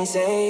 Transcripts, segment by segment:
making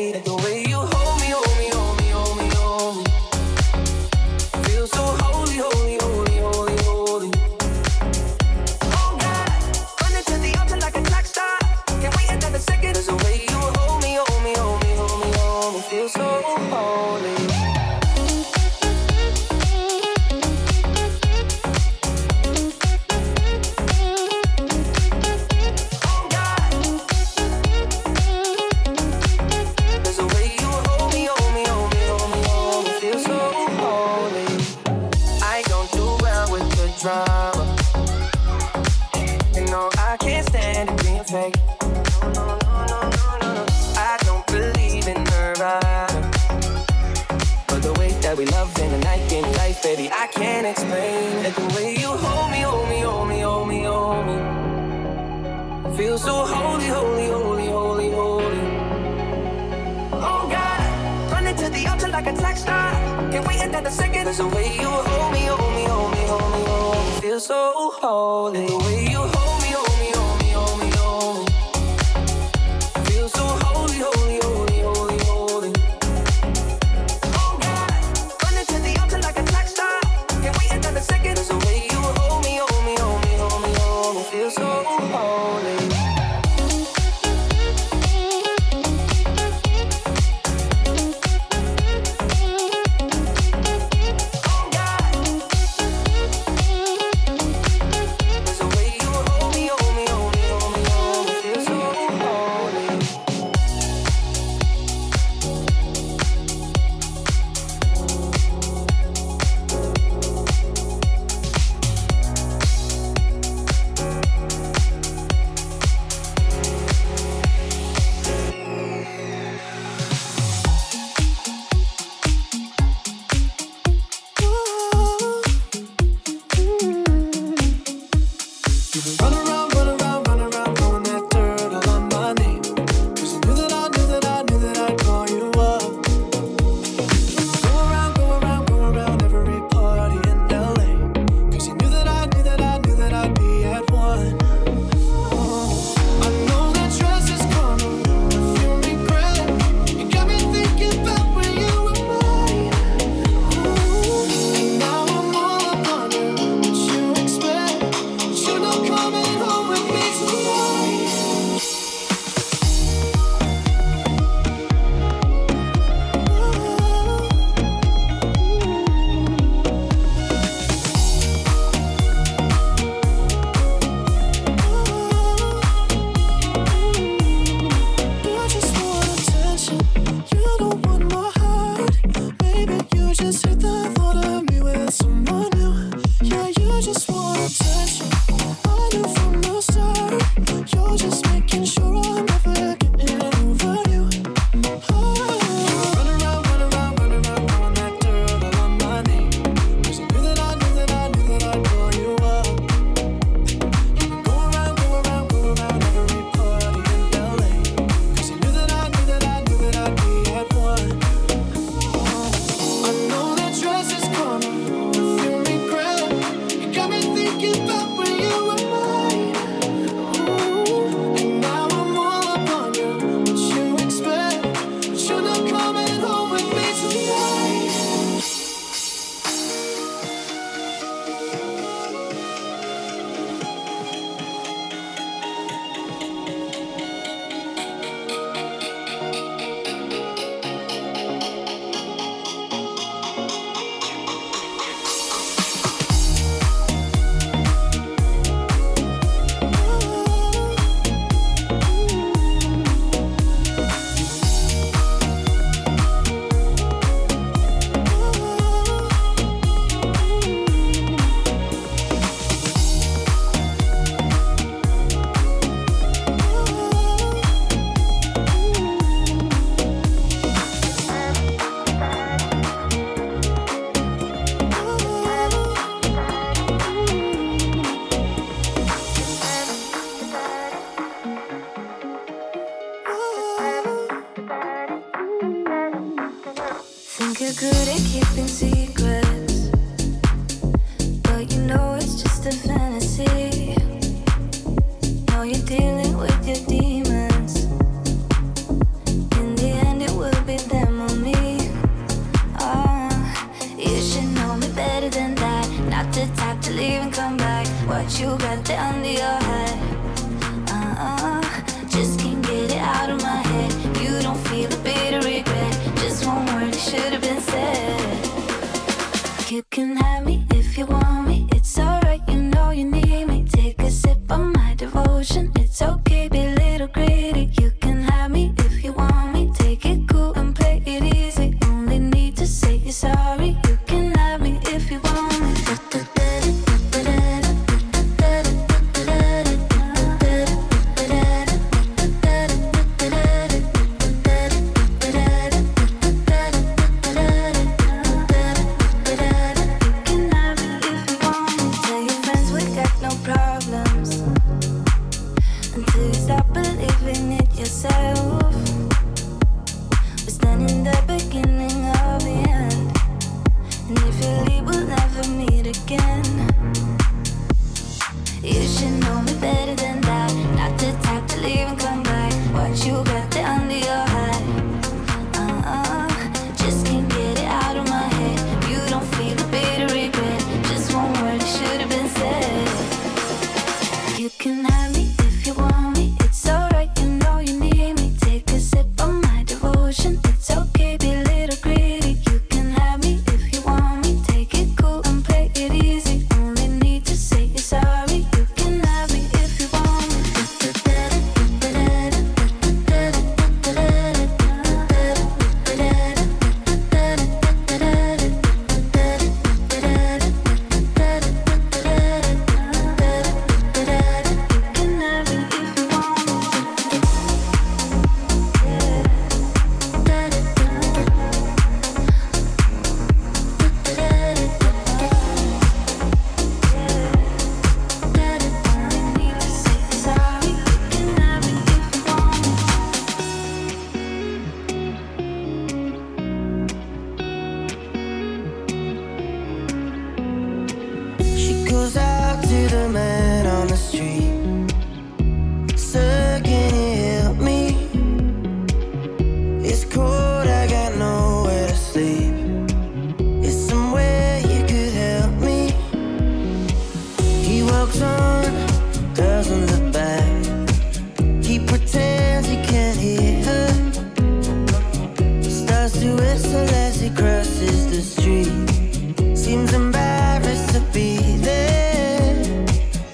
tries to whistle as he crosses the street. Seems embarrassed to be there.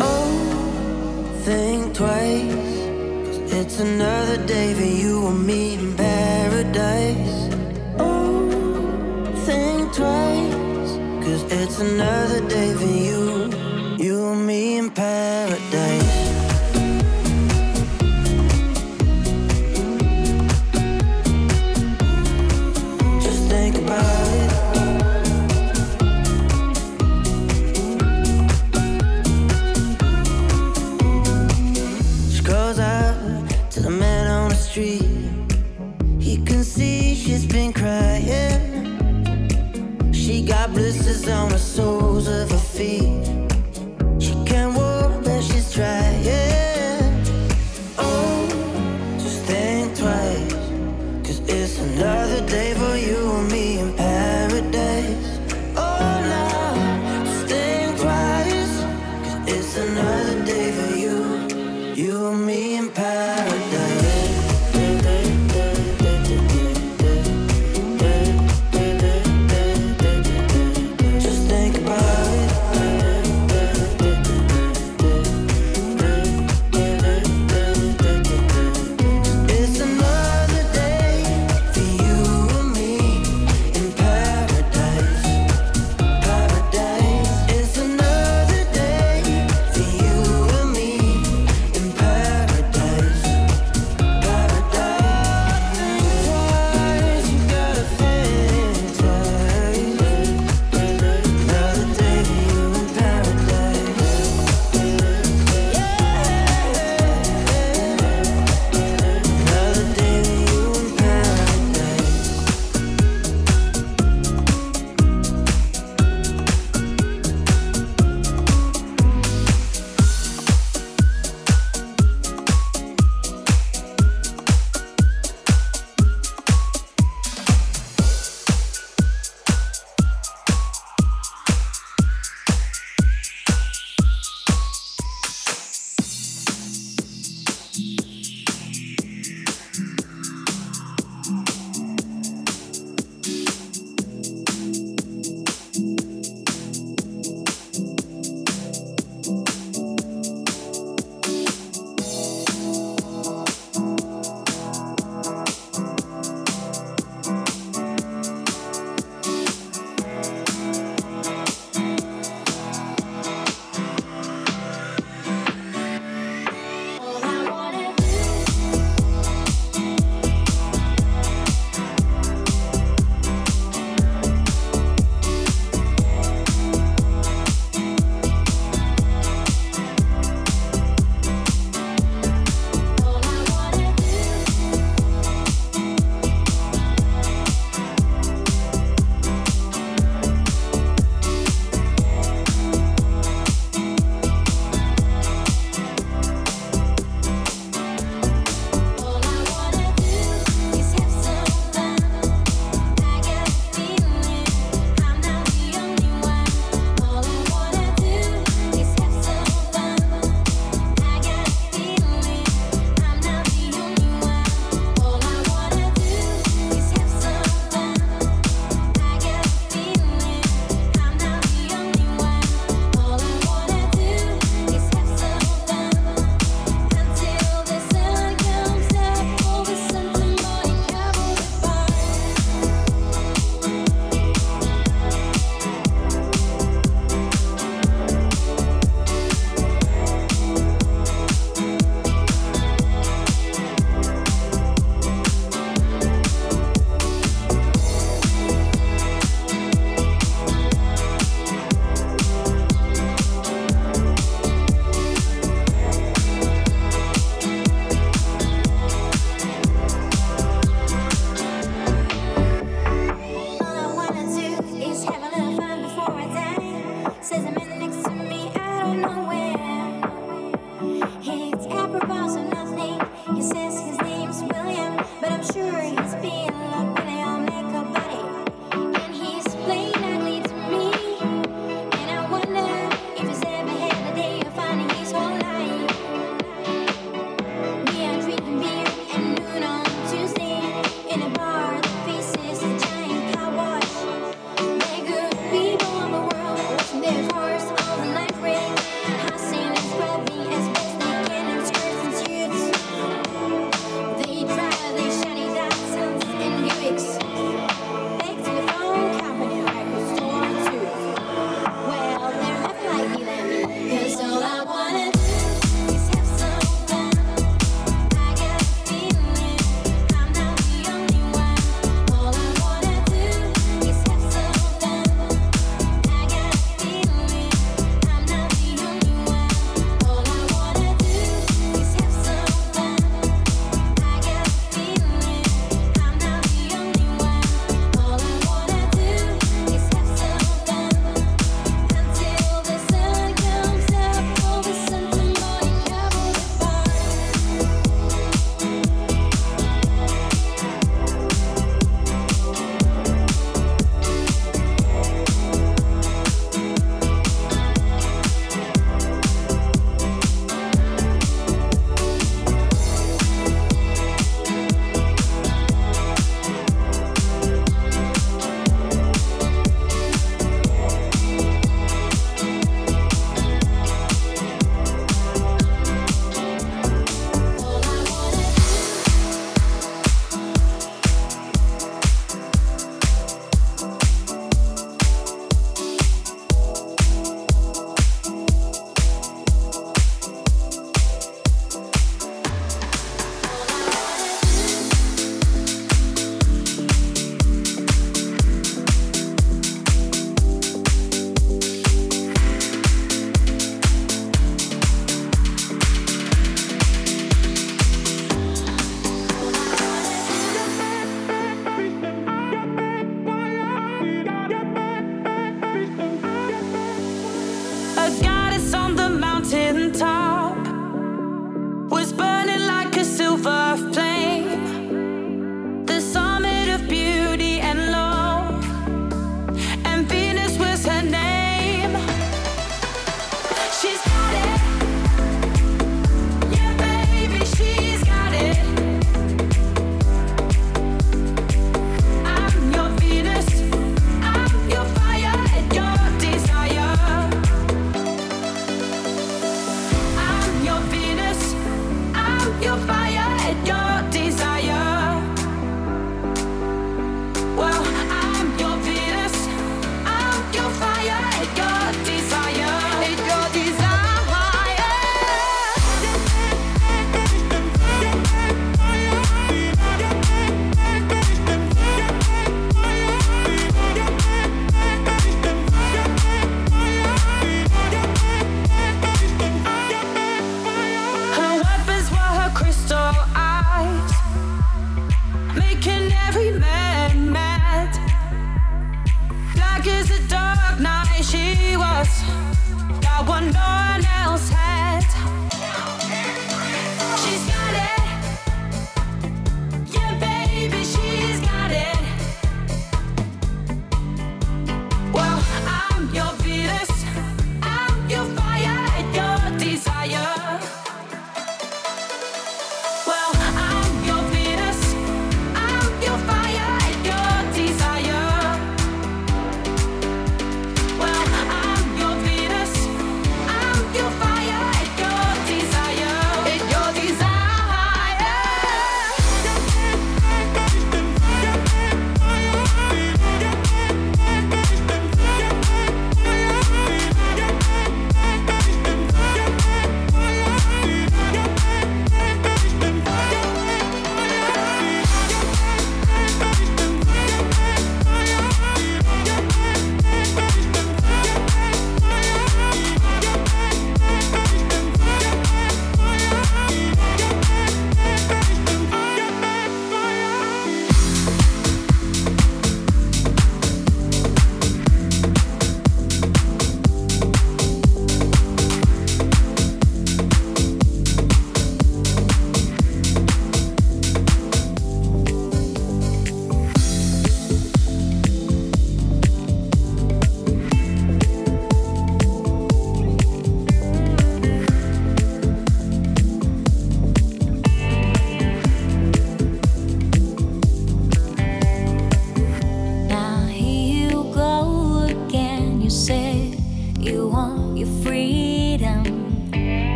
Oh, think twice. It's another day for you and me in paradise. Oh, think twice. Cause it's another day for you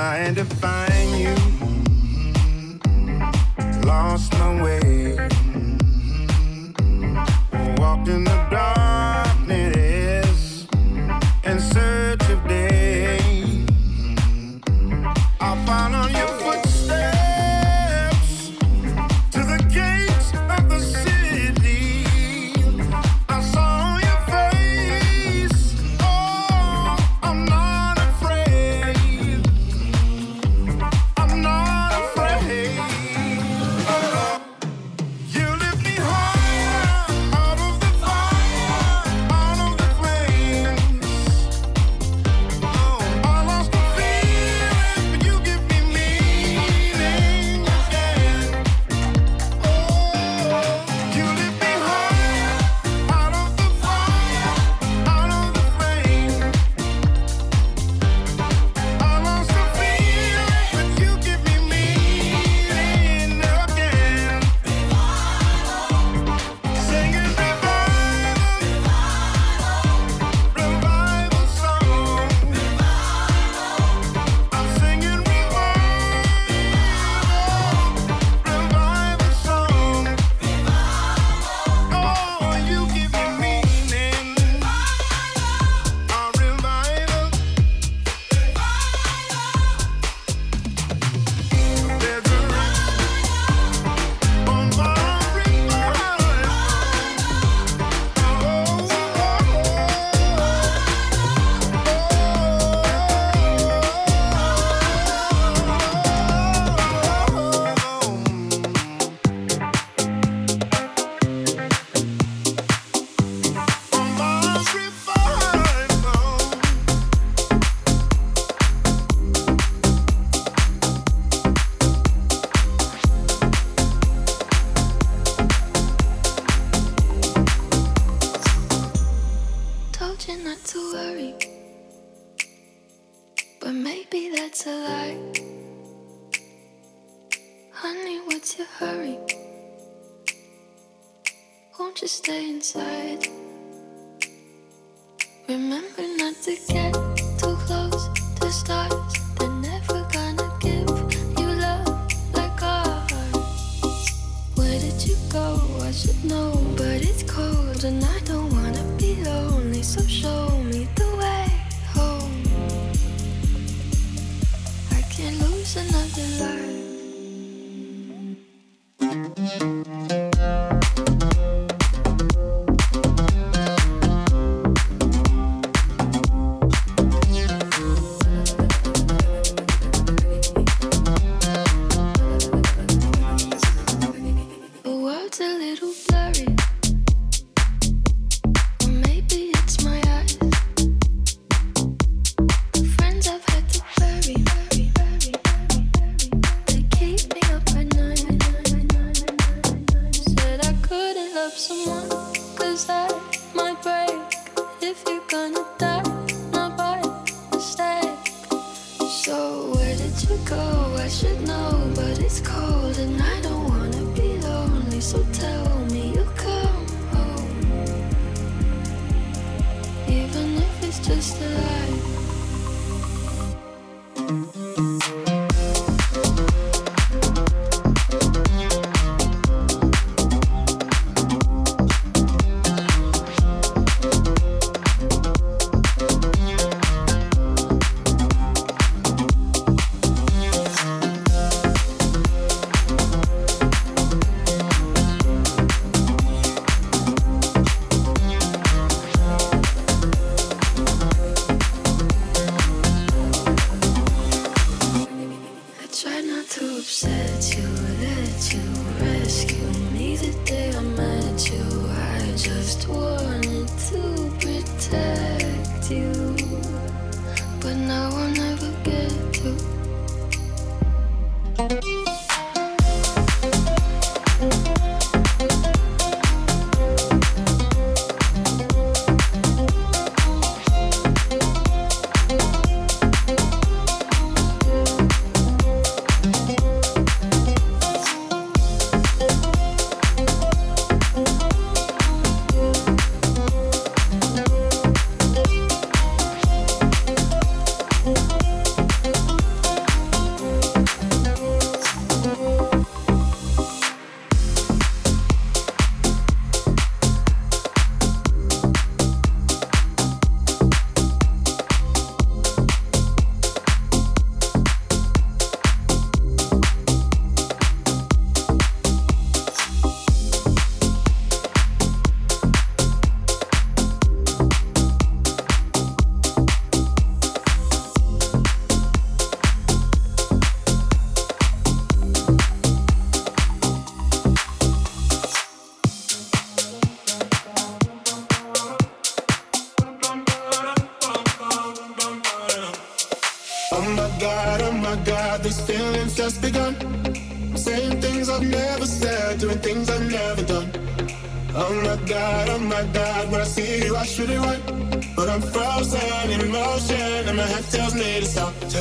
find a find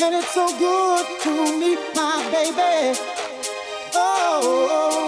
and it's so good to meet my baby. Oh. oh, oh.